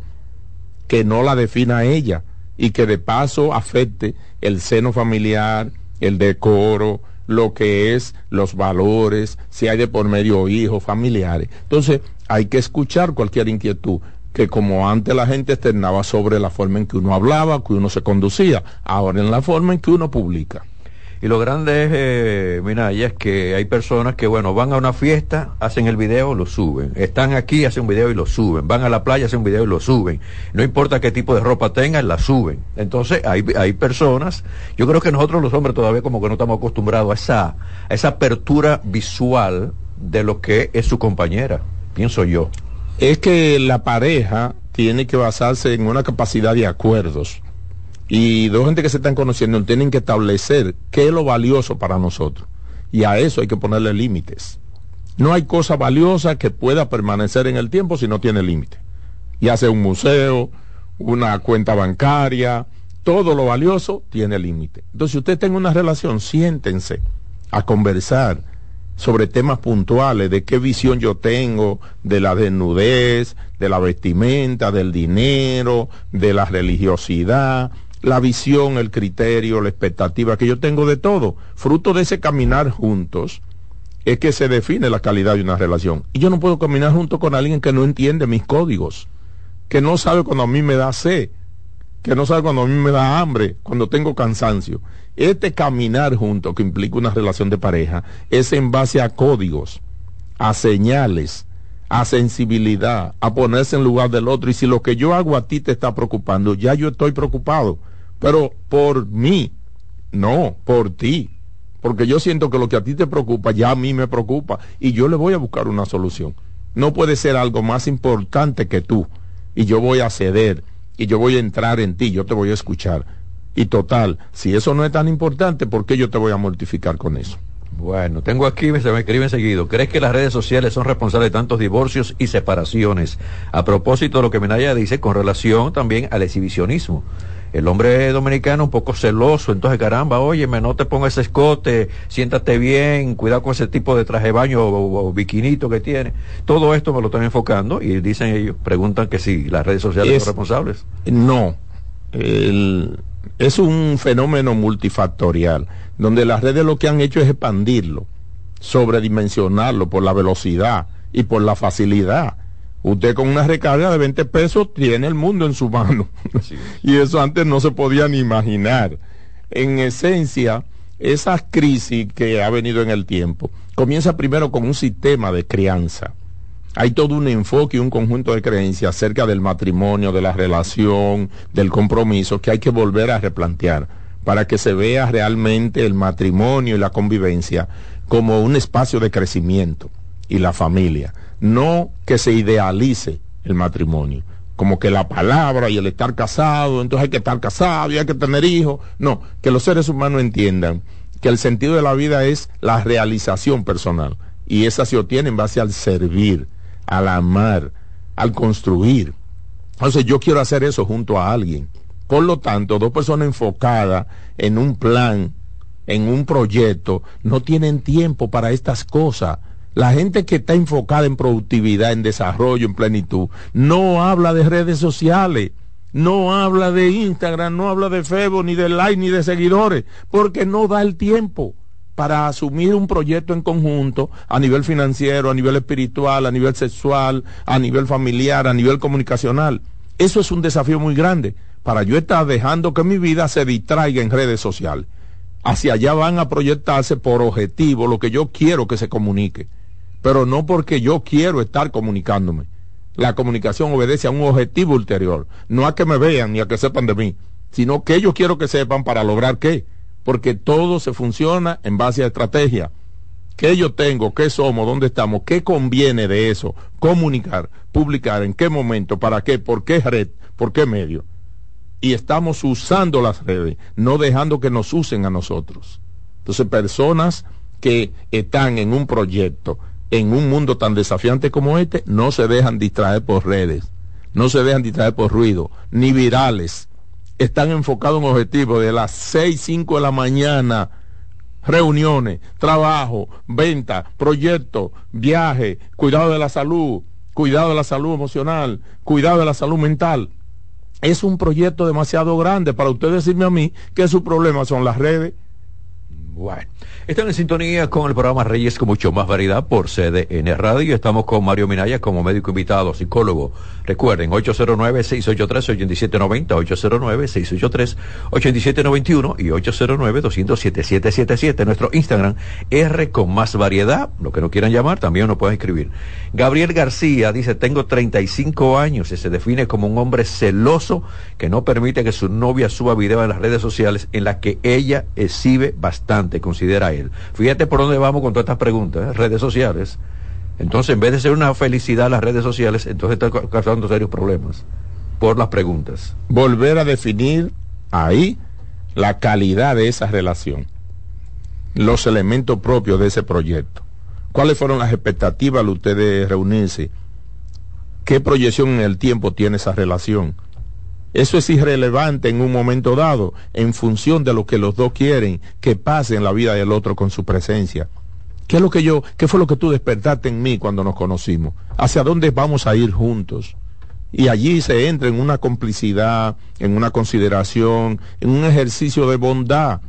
que no la defina ella y que de paso afecte el seno familiar, el decoro, lo que es los valores, si hay de por medio hijos, familiares. Entonces, hay que escuchar cualquier inquietud que como antes la gente externaba sobre la forma en que uno hablaba, que uno se conducía, ahora en la forma en que uno publica. Y lo grande es, eh, mira, es que hay personas que, bueno, van a una fiesta, hacen el video, lo suben. Están aquí, hacen un video y lo suben. Van a la playa, hacen un video y lo suben. No importa qué tipo de ropa tengan, la suben. Entonces, hay, hay personas, yo creo que nosotros los hombres todavía como que no estamos acostumbrados a esa, a esa apertura visual de lo que es su compañera, pienso yo es que la pareja tiene que basarse en una capacidad de acuerdos. Y dos gente que se están conociendo tienen que establecer qué es lo valioso para nosotros. Y a eso hay que ponerle límites. No hay cosa valiosa que pueda permanecer en el tiempo si no tiene límite. Ya sea un museo, una cuenta bancaria, todo lo valioso tiene límite. Entonces, si usted tiene una relación, siéntense a conversar sobre temas puntuales, de qué visión yo tengo de la desnudez, de la vestimenta, del dinero, de la religiosidad, la visión, el criterio, la expectativa que yo tengo de todo. Fruto de ese caminar juntos es que se define la calidad de una relación. Y yo no puedo caminar junto con alguien que no entiende mis códigos, que no sabe cuando a mí me da sed, que no sabe cuando a mí me da hambre, cuando tengo cansancio. Este caminar junto que implica una relación de pareja es en base a códigos, a señales, a sensibilidad, a ponerse en lugar del otro. Y si lo que yo hago a ti te está preocupando, ya yo estoy preocupado. Pero por mí, no, por ti. Porque yo siento que lo que a ti te preocupa, ya a mí me preocupa. Y yo le voy a buscar una solución. No puede ser algo más importante que tú. Y yo voy a ceder. Y yo voy a entrar en ti. Yo te voy a escuchar. Y total, si eso no es tan importante, ¿por qué yo te voy a mortificar con eso? Bueno, tengo aquí, se me escriben seguido. ¿Crees que las redes sociales son responsables de tantos divorcios y separaciones? A propósito de lo que Menaya dice con relación también al exhibicionismo. El hombre dominicano un poco celoso, entonces caramba, óyeme, no te pongas ese escote, siéntate bien, cuidado con ese tipo de traje de baño o, biquinito que tiene. Todo esto me lo están enfocando y dicen ellos, preguntan que si las redes sociales son responsables. No, es un fenómeno multifactorial donde las redes lo que han hecho es expandirlo, sobredimensionarlo por la velocidad y por la facilidad. Usted con una recarga de 20 pesos tiene el mundo en su mano. y eso antes no se podía ni imaginar. En esencia, esa crisis que ha venido en el tiempo comienza primero con un sistema de crianza. Hay todo un enfoque y un conjunto de creencias acerca del matrimonio, de la relación, del compromiso que hay que volver a replantear para que se vea realmente el matrimonio y la convivencia como un espacio de crecimiento y la familia, no que se idealice el matrimonio, como que la palabra y el estar casado, entonces hay que estar casado y hay que tener hijos, no, que los seres humanos entiendan que el sentido de la vida es la realización personal y esa se obtiene en base al servir, al amar, al construir. Entonces yo quiero hacer eso junto a alguien por lo tanto, dos personas enfocadas en un plan, en un proyecto, no tienen tiempo para estas cosas. La gente que está enfocada en productividad, en desarrollo, en plenitud, no habla de redes sociales, no habla de Instagram, no habla de Facebook, ni de like, ni de seguidores, porque no da el tiempo para asumir un proyecto en conjunto a nivel financiero, a nivel espiritual, a nivel sexual, a nivel familiar, a nivel comunicacional. Eso es un desafío muy grande para yo estar dejando que mi vida se distraiga en redes sociales. Hacia allá van a proyectarse por objetivo lo que yo quiero que se comunique, pero no porque yo quiero estar comunicándome. La comunicación obedece a un objetivo ulterior, no a que me vean ni a que sepan de mí, sino que ellos quiero que sepan para lograr qué, porque todo se funciona en base a estrategia. ¿Qué yo tengo? ¿Qué somos? ¿Dónde estamos? ¿Qué conviene de eso? Comunicar, publicar, en qué momento, para qué, por qué red, por qué medio y estamos usando las redes, no dejando que nos usen a nosotros. Entonces, personas que están en un proyecto, en un mundo tan desafiante como este, no se dejan distraer por redes, no se dejan distraer por ruido, ni virales. Están enfocados en objetivos de las 6, 5 de la mañana, reuniones, trabajo, venta, proyecto, viaje, cuidado de la salud, cuidado de la salud emocional, cuidado de la salud mental es un proyecto demasiado grande para usted decirme a mí que su problema son las redes. Bueno. Están en sintonía con el programa Reyes con mucho más variedad por CDN Radio. Estamos con Mario Minaya como médico invitado, psicólogo. Recuerden, 809-683-8790, 809-683-8791 y 809-207-777. Nuestro Instagram, R con más variedad. Lo que no quieran llamar, también nos pueden escribir. Gabriel García dice, tengo 35 años y se define como un hombre celoso que no permite que su novia suba video en las redes sociales en las que ella exhibe bastante, considera él. Fíjate por dónde vamos con todas estas preguntas, ¿eh? redes sociales. Entonces, en vez de ser una felicidad las redes sociales, entonces está causando serios problemas por las preguntas. Volver a definir ahí la calidad de esa relación, los elementos propios de ese proyecto. ¿Cuáles fueron las expectativas de ustedes reunirse? ¿Qué proyección en el tiempo tiene esa relación? Eso es irrelevante en un momento dado, en función de lo que los dos quieren que pase en la vida del otro con su presencia. ¿Qué es lo que yo, qué fue lo que tú despertaste en mí cuando nos conocimos? ¿Hacia dónde vamos a ir juntos? Y allí se entra en una complicidad, en una consideración, en un ejercicio de bondad.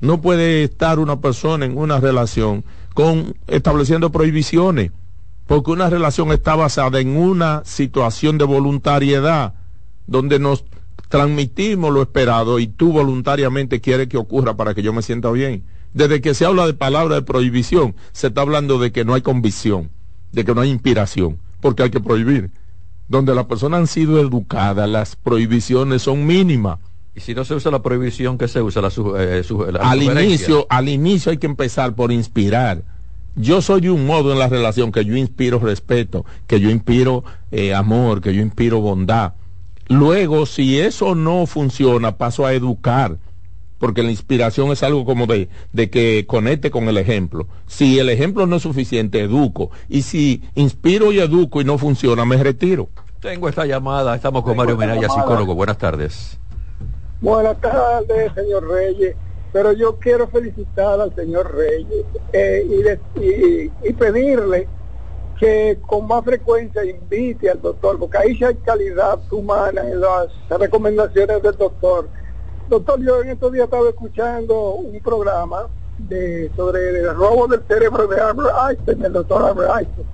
No puede estar una persona en una relación con estableciendo prohibiciones, porque una relación está basada en una situación de voluntariedad donde nos transmitimos lo esperado y tú voluntariamente quieres que ocurra para que yo me sienta bien. Desde que se habla de palabra de prohibición, se está hablando de que no hay convicción, de que no hay inspiración. porque hay que prohibir. Donde las personas han sido educadas, las prohibiciones son mínimas. Y si no se usa la prohibición, ¿qué se usa? La, eh, al inicio, al inicio hay que empezar por inspirar. Yo soy de un modo en la relación que yo inspiro respeto, que yo inspiro eh, amor, que yo inspiro bondad. Luego, si eso no funciona, paso a educar porque la inspiración es algo como de, de que conecte con el ejemplo. Si el ejemplo no es suficiente, educo. Y si inspiro y educo y no funciona, me retiro. Tengo esta llamada, estamos con Mario Menaya, psicólogo. Buenas tardes. Buenas tardes, señor Reyes. Pero yo quiero felicitar al señor Reyes eh, y, y, pedirle que con más frecuencia invite al doctor, porque ahí hay calidad humana en las recomendaciones del doctor Doctor, yo en estos días estaba escuchando un programa de sobre el robo del cerebro de Albert Einstein, el doctor Albert Einstein,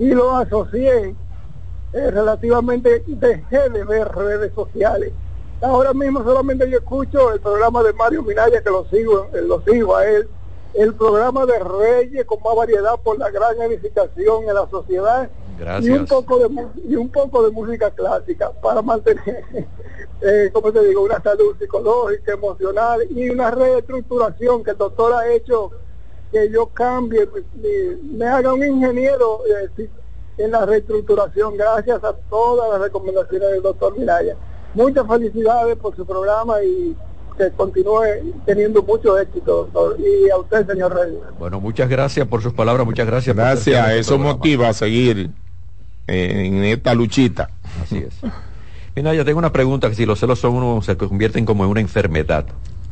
y lo asocié eh, relativamente, dejé de ver redes sociales. Ahora mismo solamente yo escucho el programa de Mario Minaya, que lo sigo, eh, lo sigo a él, el programa de Reyes con más variedad por la gran edificación en la sociedad. Y un poco de y un poco de música clásica para mantener eh, como te digo una salud psicológica emocional y una reestructuración que el doctor ha hecho que yo cambie me, haga un ingeniero eh, en la reestructuración. Gracias a todas las recomendaciones del doctor Miraya. Muchas felicidades por su programa y que continúe teniendo mucho éxito y a usted señor Reyes bueno muchas gracias por sus palabras muchas gracias gracias eso motiva a seguir en esta luchita. Así es. Mira, ya tengo una pregunta, que si los celos son uno, se convierten como en una enfermedad.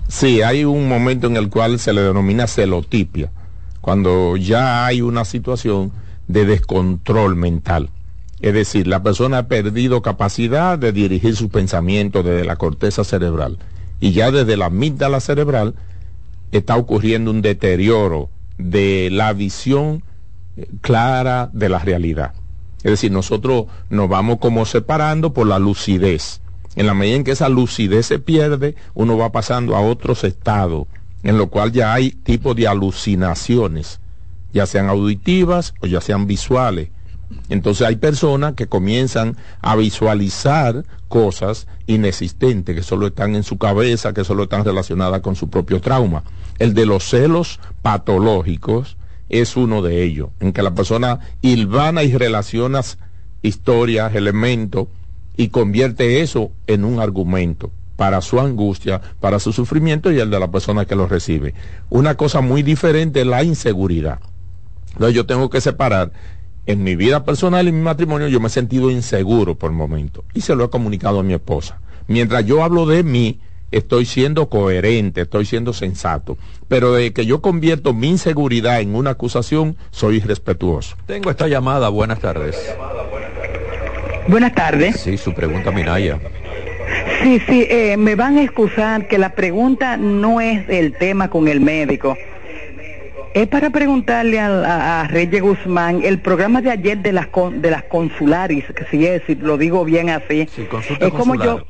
Sí, hay un momento en el cual se le denomina celotipia, cuando ya hay una situación de descontrol mental. Es decir, la persona ha perdido capacidad de dirigir sus pensamientos desde la corteza cerebral. Y ya desde la amígdala cerebral está ocurriendo un deterioro de la visión eh, clara de la realidad. Es decir, nosotros nos vamos como separando por la lucidez. En la medida en que esa lucidez se pierde, uno va pasando a otros estados, en lo cual ya hay tipo de alucinaciones, ya sean auditivas o ya sean visuales. Entonces hay personas que comienzan a visualizar cosas inexistentes, que solo están en su cabeza, que solo están relacionadas con su propio trauma. El de los celos patológicos es uno de ellos, en que la persona hilvana y relaciona historias, elementos, y convierte eso en un argumento para su angustia, para su sufrimiento y el de la persona que lo recibe. Una cosa muy diferente es la inseguridad. Entonces yo tengo que separar en mi vida personal y en mi matrimonio yo me he sentido inseguro por el momento y se lo he comunicado a mi esposa. Mientras yo hablo de mí, estoy siendo coherente, estoy siendo sensato. Pero de que yo convierto mi inseguridad en una acusación, soy irrespetuoso. Tengo esta llamada, buenas tardes. Buenas tardes. Sí, su pregunta, Minaya. Sí, sí, eh, me van a excusar que la pregunta no es el tema con el médico. Es para preguntarle a, Reyes Guzmán el programa de ayer de las de las consularis, que si es, si lo digo bien así. Sí, consulta es como yo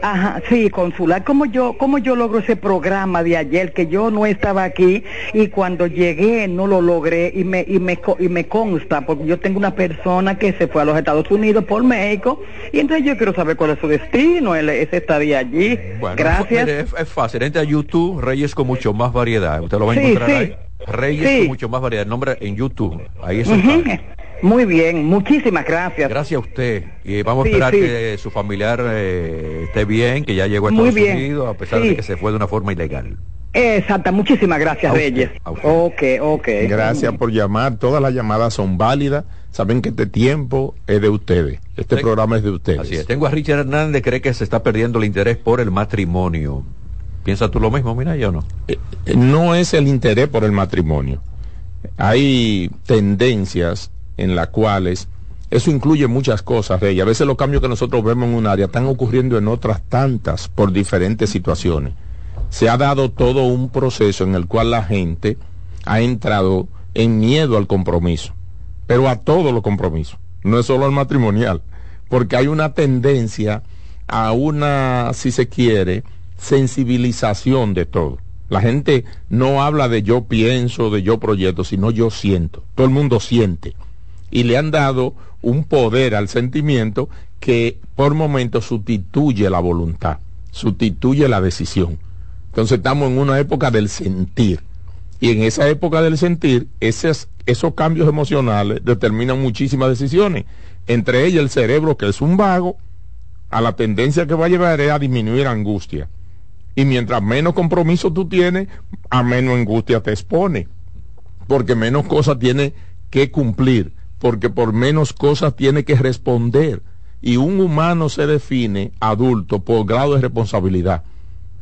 Ajá, sí, consular. ¿Cómo yo, cómo yo logro ese programa de ayer que yo no estaba aquí y cuando llegué no lo logré y me, y me, y me consta porque yo tengo una persona que se fue a los Estados Unidos por México y entonces yo quiero saber cuál es su destino, él, ese estadía allí. Gracias. es, fácil, entre a YouTube, Reyes con mucho más variedad. Usted lo va a encontrar ahí. Reyes con mucho más variedad. El nombre en YouTube. Ahí es. Muy bien, muchísimas gracias. Gracias a usted. Y vamos a esperar que su familiar eh, esté bien, que ya llegó a Estados Unidos, a pesar de que se fue de una forma ilegal. Exacta, muchísimas gracias, Reyes. Ok, ok. Gracias por llamar. Todas las llamadas son válidas. Saben que este tiempo es de ustedes. Este programa es de ustedes. Así es. Tengo a Richard Hernández, cree que se está perdiendo el interés por el matrimonio. ¿Piensas tú lo mismo, mira, yo no? Eh, eh, no es el interés por el matrimonio. Hay tendencias en las cuales eso incluye muchas cosas, Rey. A veces los cambios que nosotros vemos en un área están ocurriendo en otras tantas por diferentes situaciones. Se ha dado todo un proceso en el cual la gente ha entrado en miedo al compromiso, pero a todos los compromisos, no es solo al matrimonial, porque hay una tendencia a una, si se quiere, sensibilización de todo. La gente no habla de yo pienso, de yo proyecto, sino yo siento. Todo el mundo siente y le han dado un poder al sentimiento que por momentos sustituye la voluntad, sustituye la decisión. Entonces estamos en una época del sentir. Y en esa época del sentir, esos, esos cambios emocionales determinan muchísimas decisiones. Entre ellas el cerebro, que es un vago, a la tendencia que va a llevar es a disminuir angustia. Y mientras menos compromiso tú tienes, a menos angustia te expone. Porque menos cosas tiene que cumplir. Porque por menos cosas tiene que responder. Y un humano se define adulto por grado de responsabilidad.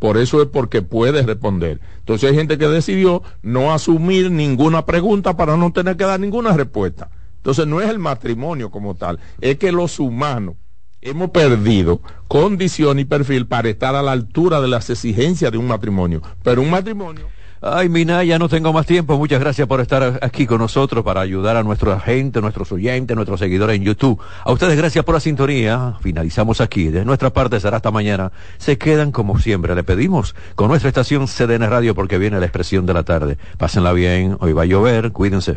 Por eso es porque puede responder. Entonces hay gente que decidió no asumir ninguna pregunta para no tener que dar ninguna respuesta. Entonces no es el matrimonio como tal, es que los humanos hemos perdido condición y perfil para estar a la altura de las exigencias de un matrimonio. Pero un matrimonio Ay, Mina, ya no tengo más tiempo. Muchas gracias por estar aquí con nosotros para ayudar a nuestra gente, nuestros oyentes, nuestros seguidores en YouTube. A ustedes gracias por la sintonía. Finalizamos aquí. De nuestra parte será hasta mañana. Se quedan como siempre. Le pedimos con nuestra estación CDN Radio porque viene la expresión de la tarde. Pásenla bien. Hoy va a llover. Cuídense.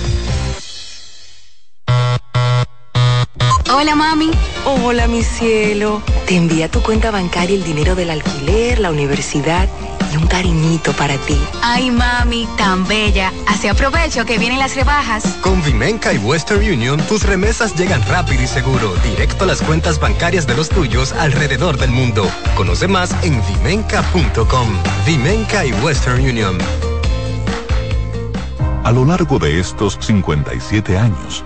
Hola mami. Hola mi cielo. Te envía a tu cuenta bancaria el dinero del alquiler, la universidad y un cariñito para ti. Ay mami, tan bella. Así aprovecho que vienen las rebajas. Con Vimenca y Western Union, tus remesas llegan rápido y seguro, directo a las cuentas bancarias de los tuyos alrededor del mundo. Conoce más en vimenca.com. Vimenca y Western Union. A lo largo de estos 57 años,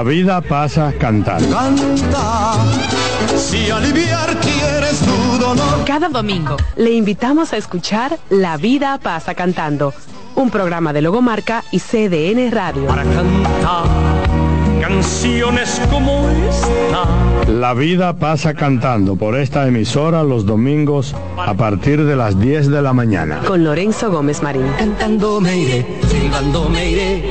La vida pasa cantando. Canta, si aliviar quieres tu dolor. Cada domingo le invitamos a escuchar La vida pasa cantando, un programa de Logomarca y CDN Radio. Para cantar canciones como esta. La vida pasa cantando por esta emisora los domingos a partir de las 10 de la mañana. Con Lorenzo Gómez Marín. Cantando me iré, silbando me iré,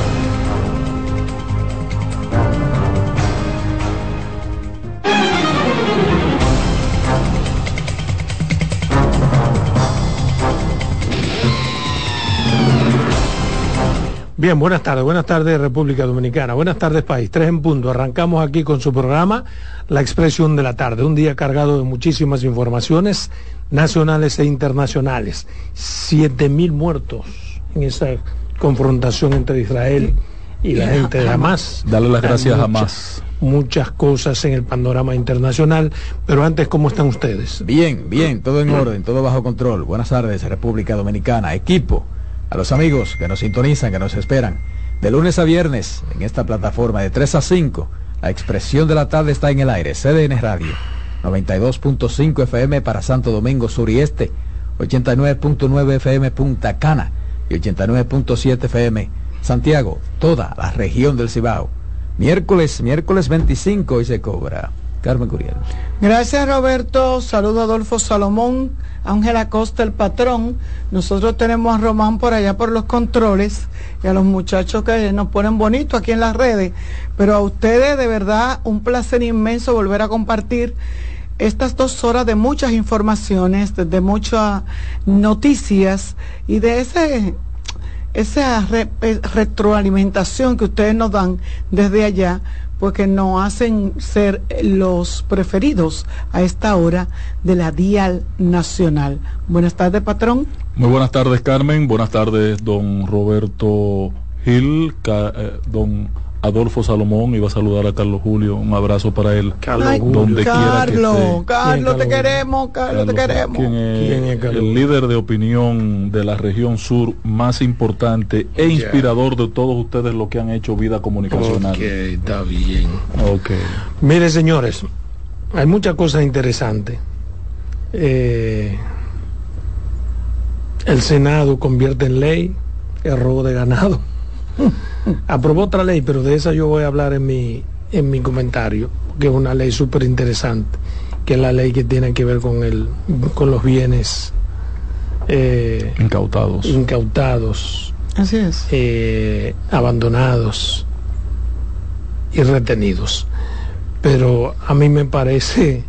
Bien, buenas tardes, buenas tardes República Dominicana, buenas tardes país, tres en punto. Arrancamos aquí con su programa La Expresión de la Tarde, un día cargado de muchísimas informaciones nacionales e internacionales. Siete mil muertos en esa confrontación entre Israel y la gente de Hamas. Dale las gracias a Hamas. Muchas cosas en el panorama internacional, pero antes, ¿cómo están ustedes? Bien, bien, todo en orden, todo bajo control. Buenas tardes, República Dominicana, equipo a los amigos que nos sintonizan, que nos esperan. De lunes a viernes, en esta plataforma de 3 a 5, la expresión de la tarde está en el aire. CDN Radio, 92.5 FM para Santo Domingo Sur y Este, 89.9 FM Punta Cana y 89.7 FM Santiago, toda la región del Cibao. Miércoles, miércoles 25 y se cobra. Carmen Curiel. Gracias Roberto, saludo a Adolfo Salomón, Ángela Costa, el patrón. Nosotros tenemos a Román por allá por los controles y a los muchachos que nos ponen bonito aquí en las redes. Pero a ustedes de verdad un placer inmenso volver a compartir estas dos horas de muchas informaciones, de, muchas noticias y de ese esa retroalimentación que ustedes nos dan desde allá porque nos hacen ser los preferidos a esta hora de la Dial Nacional. Buenas tardes, patrón. Muy buenas tardes, Carmen. Buenas tardes, don Roberto Gil, eh, don Adolfo Salomón iba a saludar a Carlos Julio. Un abrazo para él. Carlos donde Carlos, Carlos, te queremos, Carlos, te queremos. ¿Quién es, el líder de opinión de la región sur más importante e inspirador de todos ustedes los que han hecho vida comunicacional. Ok, está bien. Ok. Mire, señores, hay muchas cosas interesantes. Eh, el Senado convierte en ley el robo de ganado. aprobó otra ley, pero de esa yo voy a hablar en mi, en mi comentario, que es una ley súper interesante, que es la ley que tiene que ver con, el, con los bienes eh, incautados. Incautados. Así es. Eh, abandonados y retenidos. Pero a mí me parece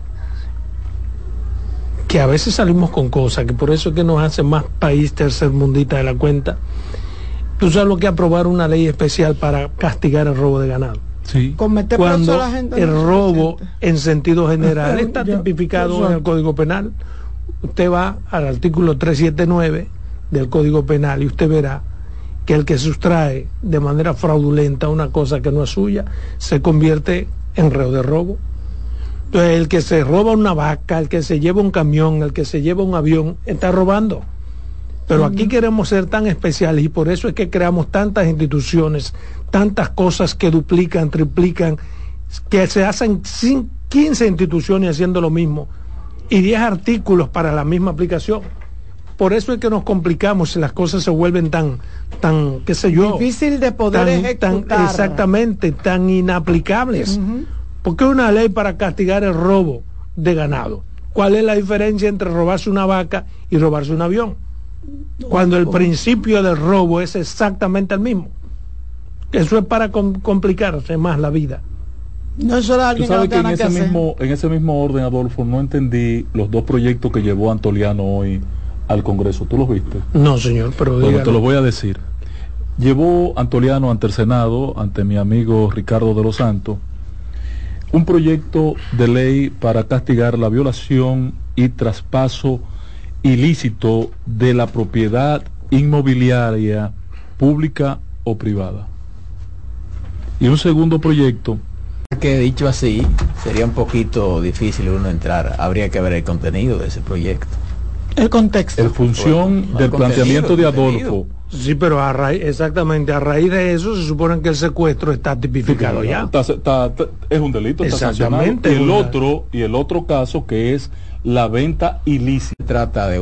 que a veces salimos con cosas, que por eso es que nos hace más país tercermundista de la cuenta Tú sabes lo que aprobar una ley especial para castigar el robo de ganado. Sí. Cuando el robo en sentido general está tipificado en el Código Penal. Usted va al artículo 379 del Código Penal y usted verá que el que sustrae de manera fraudulenta una cosa que no es suya se convierte en reo de robo. Entonces, el que se roba una vaca, el que se lleva un camión, el que se lleva un avión, está robando. Pero aquí queremos ser tan especiales y por eso es que creamos tantas instituciones, tantas cosas que duplican, triplican, que se hacen 15 instituciones haciendo lo mismo y 10 artículos para la misma aplicación. por eso es que nos complicamos y las cosas se vuelven tan, tan, qué sé yo. Difícil de poder tan- ejecutar. tan- exactamente, tan inaplicables. Porque una ley para castigar el robo de ganado. ¿Cuál es la diferencia entre robarse una vaca y robarse un avión? Cuando el principio del robo es exactamente el mismo. Eso es para com- complicarse más la vida. No es solo alguien que no sabes que en que ese, mismo, en ese mismo orden, Adolfo, no entendí los dos proyectos que llevó Antoliano hoy al Congreso. ¿Tú los viste? No, señor, pero Bueno, dígalo. te lo voy a decir. Llevó Antoliano ante el Senado, ante mi amigo Ricardo de los Santos, un proyecto de ley para castigar la violación y traspaso ilícito de la propiedad inmobiliaria pública o privada. Y un segundo proyecto Que dicho así, sería un poquito difícil uno entrar. Habría que ver el contenido de ese proyecto. El contexto. en función Bueno, del planteamiento de. Adolfo. Sí, pero a raíz, exactamente, a raíz de eso se supone que el secuestro está tipificado ya. Está- está- está- es un delito, está sancionado. Exactamente, Y el una- otro, y el otro caso que es la venta ilícita. Trata de